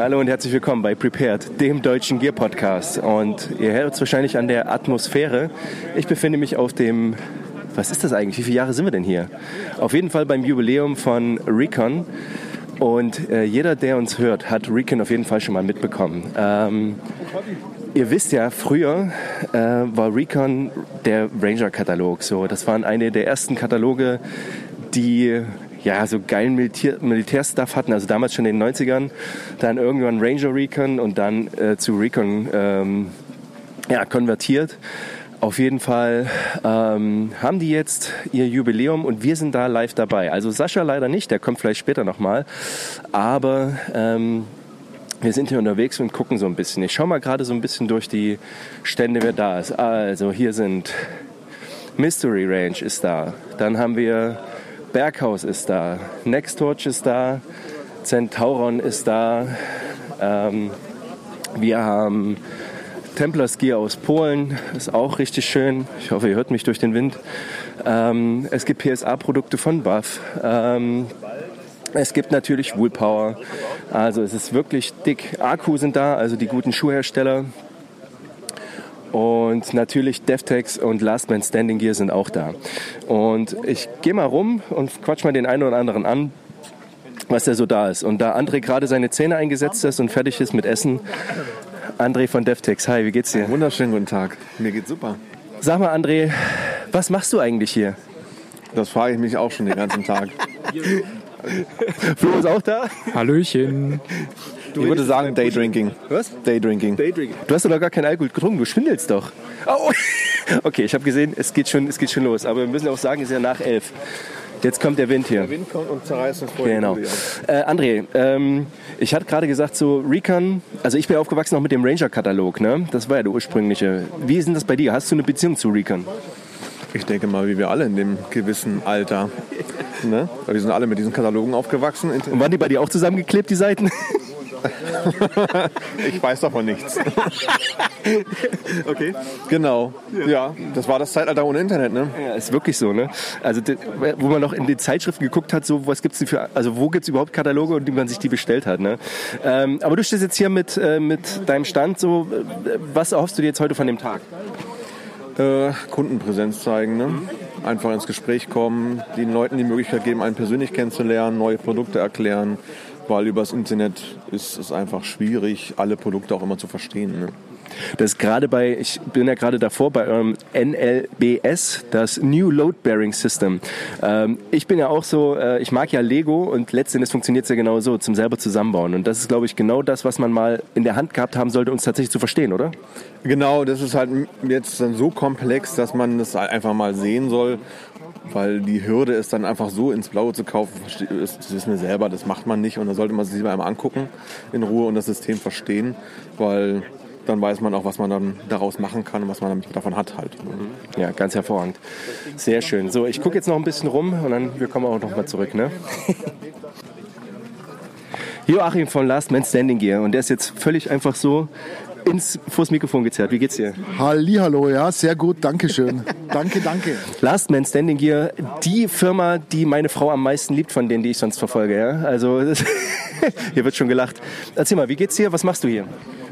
Hallo und herzlich willkommen bei Prepared, dem deutschen Gear Podcast. Und ihr hört es wahrscheinlich an der Atmosphäre. Ich befinde mich auf dem, was ist das eigentlich? Wie viele Jahre sind wir denn hier? Auf jeden Fall beim Jubiläum von Recon. Und äh, jeder, der uns hört, hat Recon auf jeden Fall schon mal mitbekommen. Ähm, ihr wisst ja, früher äh, war Recon der Ranger-Katalog. So, das waren eine der ersten Kataloge, die ja, so geilen Militär, Militärstuff hatten, also damals schon in den 90ern, dann irgendwann Ranger Recon und dann äh, zu Recon ähm, ja, konvertiert. Auf jeden Fall ähm, haben die jetzt ihr Jubiläum und wir sind da live dabei. Also Sascha leider nicht, der kommt vielleicht später nochmal. Aber ähm, wir sind hier unterwegs und gucken so ein bisschen. Ich schaue mal gerade so ein bisschen durch die Stände, wer da ist. Also hier sind Mystery Range ist da. Dann haben wir Berghaus ist da. Nextorch ist da. Centauron ist da. Ähm, wir haben Templar Ski aus Polen, ist auch richtig schön. Ich hoffe, ihr hört mich durch den Wind. Ähm, es gibt PSA-Produkte von Buff. Ähm, es gibt natürlich Woolpower. Also es ist wirklich dick. Akku sind da, also die guten Schuhhersteller. Und natürlich DevTex und Last Man Standing Gear sind auch da. Und ich gehe mal rum und quatsch mal den einen oder anderen an, was da so da ist. Und da André gerade seine Zähne eingesetzt ist und fertig ist mit Essen, André von DevTex, hi, wie geht's dir? Wunderschönen guten Tag. Mir geht's super. Sag mal, André, was machst du eigentlich hier? Das frage ich mich auch schon den ganzen Tag. Flo ist auch da? Hallöchen. Du ich würde sagen Daydrinking. Was? Daydrinking. Daydrinking. Du hast doch gar keinen Alkohol getrunken, du schwindelst doch. Oh. Okay, ich habe gesehen, es geht, schon, es geht schon los. Aber wir müssen auch sagen, es ist ja nach elf. Jetzt kommt der Wind hier. Der Wind kommt und zerreißt uns vorher. Genau. Äh, André, ähm, ich hatte gerade gesagt, so Recon, also ich bin aufgewachsen auch mit dem Ranger-Katalog, ne? Das war ja der ursprüngliche. Wie ist denn das bei dir? Hast du eine Beziehung zu Recon? Ich denke mal, wie wir alle in dem gewissen Alter. Ne? Wir sind alle mit diesen Katalogen aufgewachsen. Und waren die bei dir auch zusammengeklebt, die Seiten? ich weiß davon nichts. okay. Genau. Ja, das war das Zeitalter ohne Internet, ne? Ja, ist wirklich so, ne? Also wo man noch in den Zeitschriften geguckt hat, so was gibt's für, also wo gibt's überhaupt Kataloge und wie man sich die bestellt hat, ne? Ähm, aber du stehst jetzt hier mit, äh, mit deinem Stand, so was erhoffst du dir jetzt heute von dem Tag? Äh, Kundenpräsenz zeigen, ne? Einfach ins Gespräch kommen, den Leuten die Möglichkeit geben, einen persönlich kennenzulernen, neue Produkte erklären, weil übers Internet ist es einfach schwierig, alle Produkte auch immer zu verstehen. Ne? Das gerade bei, ich bin ja gerade davor bei eurem NLBS, das New Load Bearing System. Ähm, ich bin ja auch so, äh, ich mag ja Lego und letztendlich funktioniert es ja genau so, zum selber zusammenbauen. Und das ist, glaube ich, genau das, was man mal in der Hand gehabt haben sollte, uns tatsächlich zu verstehen, oder? Genau, das ist halt jetzt dann so komplex, dass man das einfach mal sehen soll weil die Hürde ist dann einfach so ins Blaue zu kaufen, das wissen wir selber, das macht man nicht und da sollte man sich lieber einmal angucken in Ruhe und das System verstehen, weil dann weiß man auch, was man dann daraus machen kann und was man davon hat halt. Ja, ganz hervorragend. Sehr schön. So, ich gucke jetzt noch ein bisschen rum und dann wir kommen auch noch mal zurück, ne? Joachim von Last Man Standing Gear und der ist jetzt völlig einfach so ins vors Mikrofon gezerrt. Wie geht's dir? Hallo, ja, sehr gut, danke schön. danke, danke. Last Man Standing Gear, die Firma, die meine Frau am meisten liebt von denen, die ich sonst verfolge. Ja? Also hier wird schon gelacht. Erzähl mal, wie geht's dir? Was machst du hier?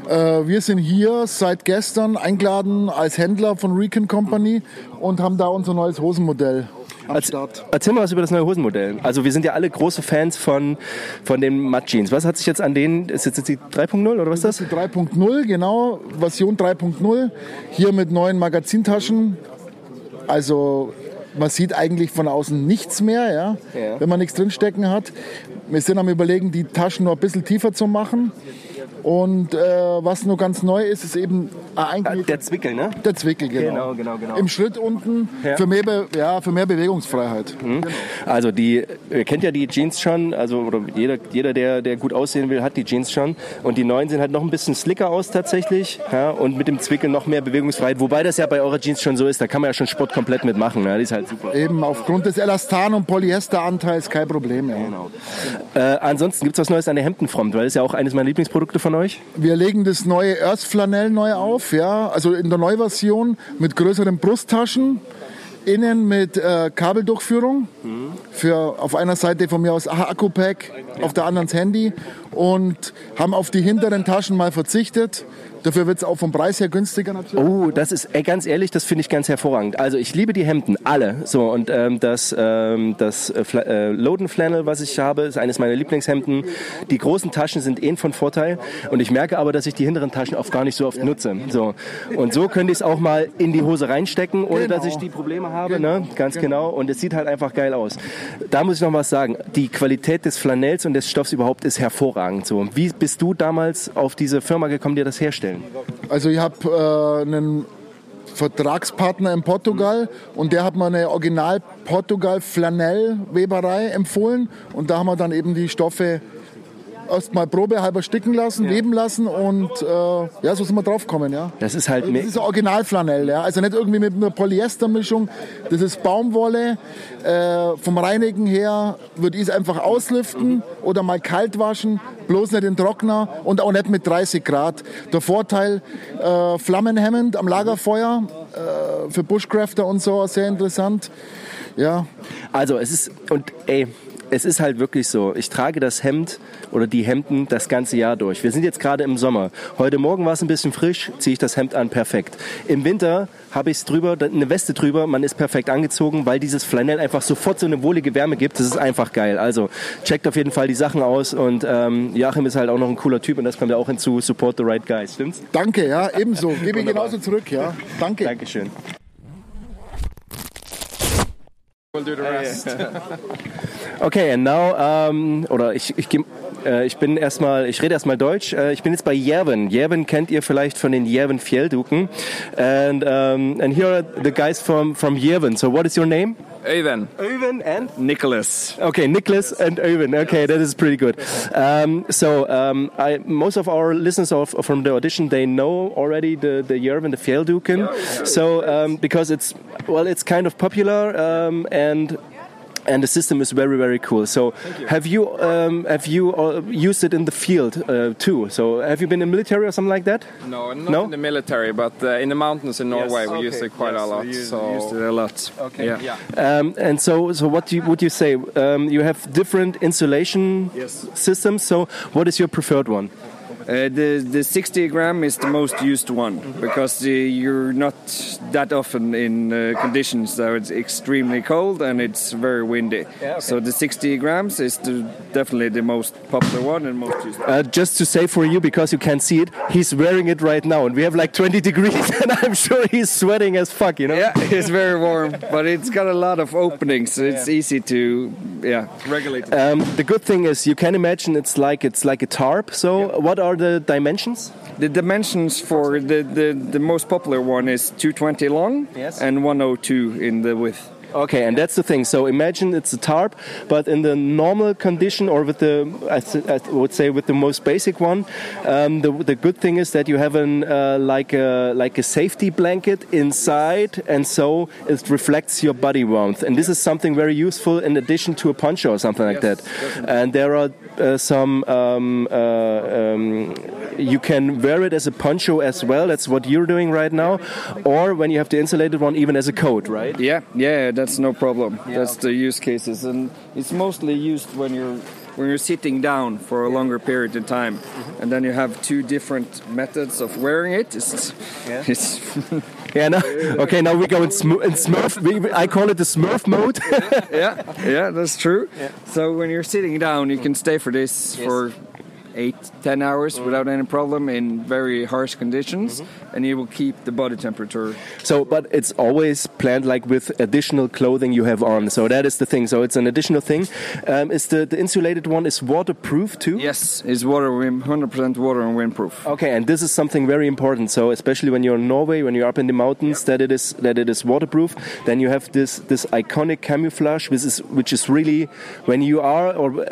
Äh, wir sind hier seit gestern eingeladen als Händler von Recon Company und haben da unser neues Hosenmodell am Start. Erzähl mal was über das neue Hosenmodell. Also wir sind ja alle große Fans von, von den Mud Jeans. Was hat sich jetzt an denen, ist jetzt die 3.0 oder was ist das? Die 3.0, genau, Version 3.0. Hier mit neuen Magazintaschen. Also man sieht eigentlich von außen nichts mehr, ja, ja. wenn man nichts drinstecken hat. Wir sind am überlegen, die Taschen noch ein bisschen tiefer zu machen. Und äh, was nur ganz neu ist, ist eben äh, der Zwickel, ne? Der Zwickel, genau. Genau, genau, genau. Im Schritt unten ja. für, mehr ja, für mehr Bewegungsfreiheit. Mhm. Genau. Also die, ihr kennt ja die Jeans schon, also oder jeder, jeder der, der gut aussehen will, hat die Jeans schon. Und die neuen sehen halt noch ein bisschen slicker aus tatsächlich. Ja, und mit dem Zwickel noch mehr Bewegungsfreiheit. Wobei das ja bei eurer Jeans schon so ist, da kann man ja schon Sport komplett mitmachen. Ne? Die ist halt super. Eben aufgrund des Elastan- und Polyesteranteils kein Problem. Ja. Genau. Äh, ansonsten gibt es was Neues an der Hemdenfront, weil das ist ja auch eines meiner Lieblingsprodukte von euch. Wir legen das neue Earth Flanell neu auf, ja, also in der Neuversion mit größeren Brusttaschen, innen mit äh, Kabeldurchführung. Mhm für auf einer Seite von mir aus Akku-Pack, auf der anderen das Handy und haben auf die hinteren Taschen mal verzichtet. Dafür wird es auch vom Preis her günstiger natürlich. Oh, das ist ey, ganz ehrlich, das finde ich ganz hervorragend. Also ich liebe die Hemden, alle. So und ähm, das, ähm, das äh, äh, Loden Flannel, was ich habe, ist eines meiner Lieblingshemden. Die großen Taschen sind eh von Vorteil und ich merke aber, dass ich die hinteren Taschen oft gar nicht so oft nutze. So und so könnte ich es auch mal in die Hose reinstecken, ohne genau. dass ich die Probleme habe. Genau. Ne? Ganz genau. genau. Und es sieht halt einfach geil aus. Da muss ich noch was sagen. Die Qualität des Flanells und des Stoffs überhaupt ist hervorragend. So wie bist du damals auf diese Firma gekommen, die das herstellt? vorstellen? Also ich habe äh, einen Vertragspartner in Portugal und der hat mir eine Original Portugal Flanell Weberei empfohlen und da haben wir dann eben die Stoffe erstmal probehalber sticken lassen, ja. leben lassen und äh, ja, so sind wir drauf gekommen, ja. Das ist halt Das ist Originalflanell, ja. Also nicht irgendwie mit einer Polyestermischung. Das ist Baumwolle. Äh, vom Reinigen her würde ich es einfach auslüften oder mal kalt waschen, bloß nicht in Trockner und auch nicht mit 30 Grad. Der Vorteil, äh, flammenhemmend am Lagerfeuer, äh, für Bushcrafter und so, sehr interessant. Ja. Also es ist, und ey, es ist halt wirklich so. Ich trage das Hemd oder die Hemden das ganze Jahr durch. Wir sind jetzt gerade im Sommer. Heute Morgen war es ein bisschen frisch, ziehe ich das Hemd an, perfekt. Im Winter habe ich es drüber, eine Weste drüber, man ist perfekt angezogen, weil dieses Flanell einfach sofort so eine wohlige Wärme gibt. Das ist einfach geil. Also checkt auf jeden Fall die Sachen aus und ähm, Joachim ist halt auch noch ein cooler Typ und das kommt ja auch hinzu. Support the right guys, stimmt's? Danke, ja, ebenso. Gebe ich genauso zurück, ja. Danke. Dankeschön. We'll do the rest. okay, and now, um, oder ich, ich, äh, ich bin erstmal, ich rede erstmal Deutsch. Äh, ich bin jetzt bei Jerven. Jerven kennt ihr vielleicht von den Jerven Fjellduken. And, um, and here are the guys from, from Jerven. So what is your name? Euven. Euven and? Nicholas. Okay, Nicholas and Euven. Okay, that is pretty good. Um, so um, I, most of our listeners of, from the audition, they know already the, the Jerven, the Fjellduken. So um, because it's, well, it's kind of popular um, and and the system is very very cool. So you. have you um, have you uh, used it in the field uh, too? So have you been in the military or something like that? No, not no? in the military, but uh, in the mountains in Norway yes. we okay. used it quite yes, a lot. We so used it a lot. Okay. Yeah. yeah. Um, and so so what you, would you say? Um, you have different insulation yes. systems. So what is your preferred one? Uh, the the 60 gram is the most used one because uh, you're not that often in uh, conditions that it's extremely cold and it's very windy. Yeah, okay. So the 60 grams is the, definitely the most popular one and most used. Uh, just to say for you because you can't see it, he's wearing it right now and we have like 20 degrees and I'm sure he's sweating as fuck. You know? Yeah, it's very warm, but it's got a lot of openings, so it's yeah. easy to yeah regulate. Um, the good thing is you can imagine it's like it's like a tarp. So yeah. what are the dimensions? The dimensions for the, the, the most popular one is 220 long yes. and 102 in the width. Okay, and that's the thing. So imagine it's a tarp, but in the normal condition, or with the, I, would say, with the most basic one, um, the, the good thing is that you have an uh, like a like a safety blanket inside, and so it reflects your body warmth. And this is something very useful in addition to a poncho or something like yes, that. Definitely. And there are uh, some um, uh, um, you can wear it as a poncho as well. That's what you're doing right now, or when you have the insulated one, even as a coat, right? Yeah, yeah that's no problem. Yeah, that's okay. the use cases, and it's mostly used when you're when you're sitting down for a longer period of time, mm -hmm. and then you have two different methods of wearing it. It's, yeah. it's yeah. No, okay, now we go in, sm in Smurf. We, I call it the Smurf mode. yeah, yeah, that's true. Yeah. So when you're sitting down, you can stay for this yes. for eight, ten hours mm. without any problem in very harsh conditions, mm-hmm. and it will keep the body temperature. So, but it's always planned like with additional clothing you have on. So that is the thing. So it's an additional thing. Um, is the, the insulated one is waterproof too? Yes, it's water, 100% water and windproof. Okay, and this is something very important. So especially when you're in Norway, when you're up in the mountains, that it is that it is waterproof. Then you have this this iconic camouflage, which is which is really when you are or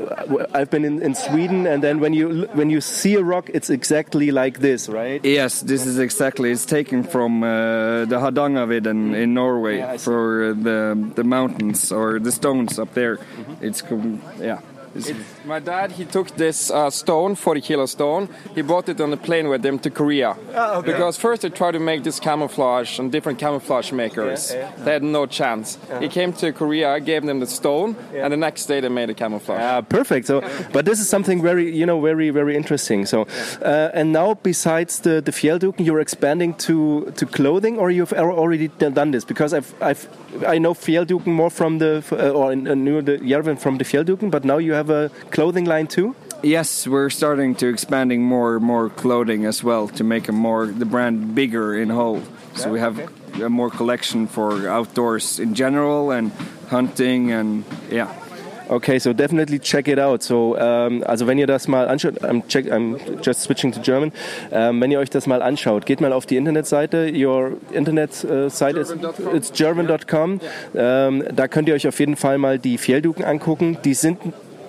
I've been in, in Sweden, and then when you when you see a rock, it's exactly like this, right? Yes, this is exactly. It's taken from uh, the Hardangervidda in Norway yeah, for the the mountains or the stones up there. Mm -hmm. It's yeah. My dad, he took this uh, stone, 40 kilo stone. He brought it on a plane with him to Korea. Ah, okay. Because first they tried to make this camouflage on different camouflage makers. Yeah, yeah. They had no chance. He came to Korea, gave them the stone, and the next day they made a camouflage. Ah, perfect. So, but this is something very, you know, very, very interesting. So, uh, and now besides the the Fjellduken, you're expanding to to clothing, or you've already done this? Because I've, I've, I know Fjellduken more from the, uh, or I knew the Järven from the Fjellduken, but now you have a clothing line too. Yes, we're starting to expanding more more clothing as well to make a more the brand bigger in whole. So we have a more collection for outdoors in general and hunting and yeah. Okay, so definitely check it out. So, ähm, also wenn ihr das mal anschaut, I'm, check, I'm just switching to German. Ähm, wenn ihr euch das mal anschaut, geht mal auf die Internetseite. Your Internetseite äh, ist German.com. it's German.com. Ähm, da könnt ihr euch auf jeden Fall mal die Fjellduken angucken. Die sind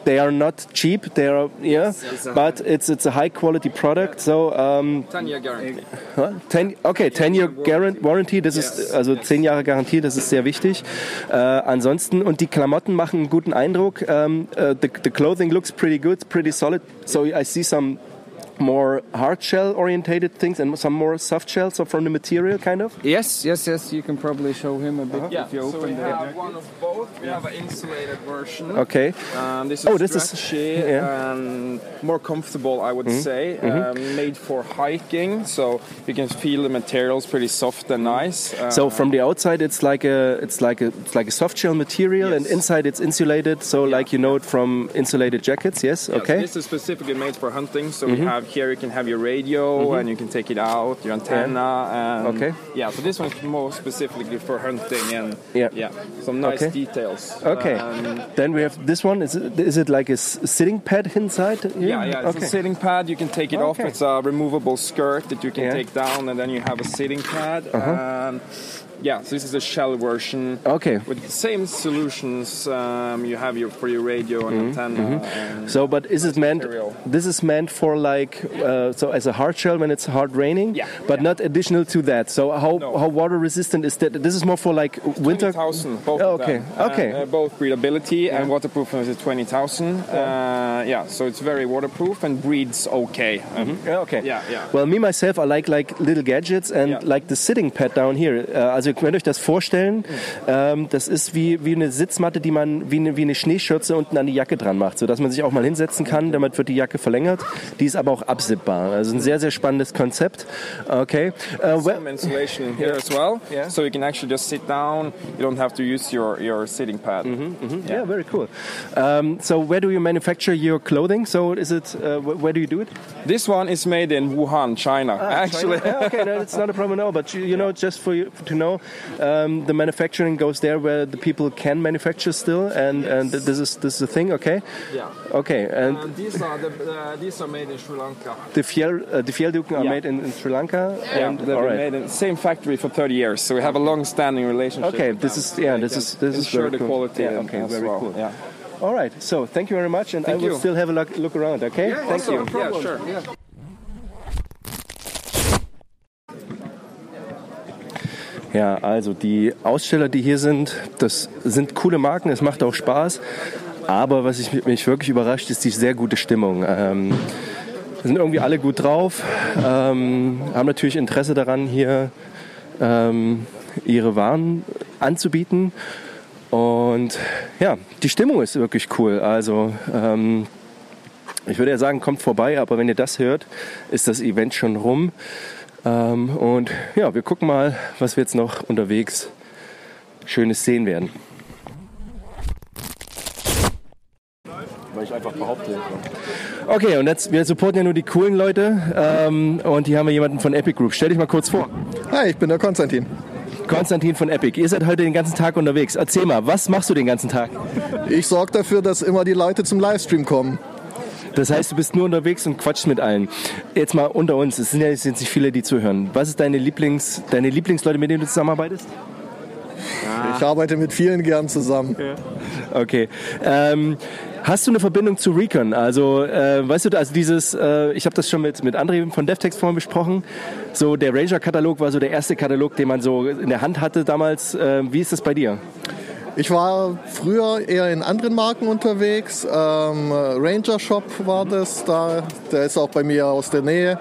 They are not cheap. They are yeah, but it's it's a high quality product. So um, 10 year guarantee. Huh? Ten, okay, 10 Year Guarant Warranty, das ist also 10 Jahre Garantie, das ist sehr wichtig. Äh, ansonsten, und die Klamotten machen einen guten Eindruck. Ähm, äh, the, the clothing looks pretty good, pretty solid. So I see some more hard shell orientated things and some more soft shell, so from the material kind of. Yes, yes, yes. You can probably show him a bit Yeah, if you open so we open the. have one of both. We have an insulated version. Okay. Um, this is Oh, this is- stretchy yeah. and more comfortable, I would say. Um, made for hiking, so you can feel the materials pretty soft and nice. Uh, So from the outside, it's like a it's like a it's like a soft shell material, and inside it's insulated. So like you know it from insulated jackets. Yes. yes, Okay. this is specifically made for hunting. So we have here you can have your radio and you can take it out, your antenna. And Okay. Yeah, so this one's more specifically for hunting and Yeah. yeah, some nice Okay. details. Okay. Um, then we have this one. Is it, is it like a s- sitting pad inside? here? Yeah, yeah. It's Okay. a sitting pad. You can take it off. It's a removable skirt that you can Yeah. Uh-huh. take down, and then you have a sitting pad. And yeah, so this is a shell version. Okay. With the same solutions, um, you have your for your radio and antenna. And Mm-hmm. So, but is it meant? material. This is meant for like uh, so as a hard shell when it's hard raining. Yeah, But yeah. not additional to that. So how No. how water resistant is that? This is more for like winter. 20,000, both Oh, okay, okay. And, uh, both breathability and waterproofness is 20,000. Uh, yeah, so it's very waterproof and breathes okay. Um, Yeah, okay. Yeah, yeah. Well, me myself, I like like little gadgets and Yeah. like the sitting pad down here. Äh, also ihr könnt euch das vorstellen. Ähm, das ist wie wie eine Sitzmatte, die man wie eine wie eine Schneeschürze unten an die Jacke dran macht, so dass man sich auch mal hinsetzen kann. Damit wird die Jacke verlängert. Die ist aber auch absippbar. Also ein sehr sehr spannendes Konzept. Okay. Uh, well, Some insulation in here as well, Yeah. so you can actually just sit down. You don't have to use your, your sitting pad. yeah, very cool. Um, so where do you manufacture your clothing? So is it uh, wh- where do you do it? This one is made in Wuhan, China. actually, Yeah, okay, no, it's not a problem at all. But you, you know, just for you to know, um, the manufacturing goes there where the people can manufacture still, and and this is this is the thing. Okay, yeah. okay, and And these are the uh, these are made in Sri Lanka. the Fjell uh, the Fjellduken are Yeah. made in, in Sri Lanka. Yeah, and, they've all been right. made in the same factory for 30 years, so we have a long-standing relationship. Okay, this is yeah, this is this is very the cool. quality. Yeah, and- okay, as very well. cool. Yeah. All right, so thank you very much, and Thank I will you. still have a look, look around. Okay, Yeah, thank you. Yeah, sure. Ja, also die Aussteller, die hier sind, das sind coole Marken, es macht auch Spaß. Aber was ich, mich wirklich überrascht, ist die sehr gute Stimmung. Ähm, sind irgendwie alle gut drauf, ähm, haben natürlich Interesse daran, hier ähm, ihre Waren anzubieten. Und ja, die Stimmung ist wirklich cool. Also ähm, ich würde ja sagen, kommt vorbei, aber wenn ihr das hört, ist das Event schon rum. Ähm, und ja, wir gucken mal, was wir jetzt noch unterwegs Schönes sehen werden. Weil ich einfach behaupte. Okay, und jetzt, wir supporten ja nur die coolen Leute. Ähm, und hier haben wir jemanden von Epic Group. Stell dich mal kurz vor. Hi, ich bin der Konstantin. Konstantin von Epic. Ihr seid heute den ganzen Tag unterwegs. Erzähl mal, was machst du den ganzen Tag? Ich sorge dafür, dass immer die Leute zum Livestream kommen. Das heißt, du bist nur unterwegs und quatschst mit allen. Jetzt mal unter uns, es sind ja jetzt nicht viele, die zuhören. Was ist deine, Lieblings, deine Lieblingsleute, mit denen du zusammenarbeitest? Ich arbeite mit vielen gern zusammen. Okay. Ähm, hast du eine Verbindung zu Recon? Also, äh, weißt du, also dieses, äh, ich habe das schon mit, mit André von DevText vorhin besprochen. So, der Ranger-Katalog war so der erste Katalog, den man so in der Hand hatte damals. Äh, wie ist das bei dir? Ich war früher eher in anderen Marken unterwegs. Ähm, Ranger Shop war das da. Der ist auch bei mir aus der Nähe.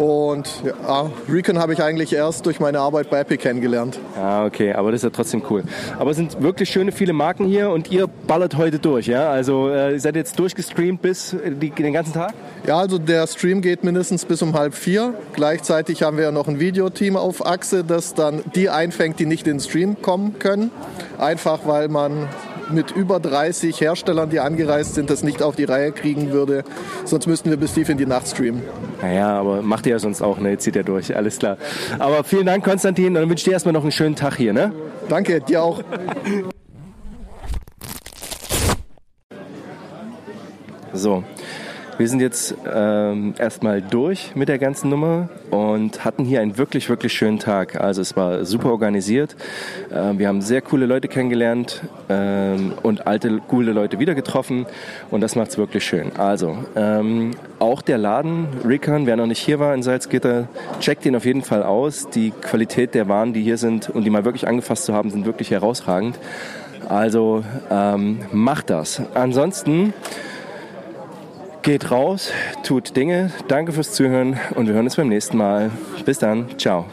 Und ja, Recon habe ich eigentlich erst durch meine Arbeit bei Epic kennengelernt. Ah, okay, aber das ist ja trotzdem cool. Aber es sind wirklich schöne viele Marken hier und ihr ballert heute durch, ja? Also äh, ihr seid jetzt durchgestreamt bis die, den ganzen Tag? Ja, also der Stream geht mindestens bis um halb vier. Gleichzeitig haben wir ja noch ein Videoteam auf Achse, das dann die einfängt, die nicht in den Stream kommen können. Einfach weil man mit über 30 Herstellern, die angereist sind, das nicht auf die Reihe kriegen würde. Sonst müssten wir bis tief in die Nacht streamen. Naja, aber macht ihr ja sonst auch, ne? Jetzt zieht er durch, alles klar. Aber vielen Dank, Konstantin, und dann wünsche ich dir erstmal noch einen schönen Tag hier, ne? Danke, dir auch. So, wir sind jetzt ähm, erstmal durch mit der ganzen Nummer und hatten hier einen wirklich, wirklich schönen Tag. Also es war super organisiert. Äh, wir haben sehr coole Leute kennengelernt ähm, und alte, coole Leute wieder getroffen und das macht es wirklich schön. Also ähm, auch der Laden Recon, wer noch nicht hier war in Salzgitter, checkt ihn auf jeden Fall aus. Die Qualität der Waren, die hier sind und die mal wirklich angefasst zu haben, sind wirklich herausragend. Also ähm, macht das. Ansonsten Geht raus, tut Dinge. Danke fürs Zuhören und wir hören uns beim nächsten Mal. Bis dann. Ciao.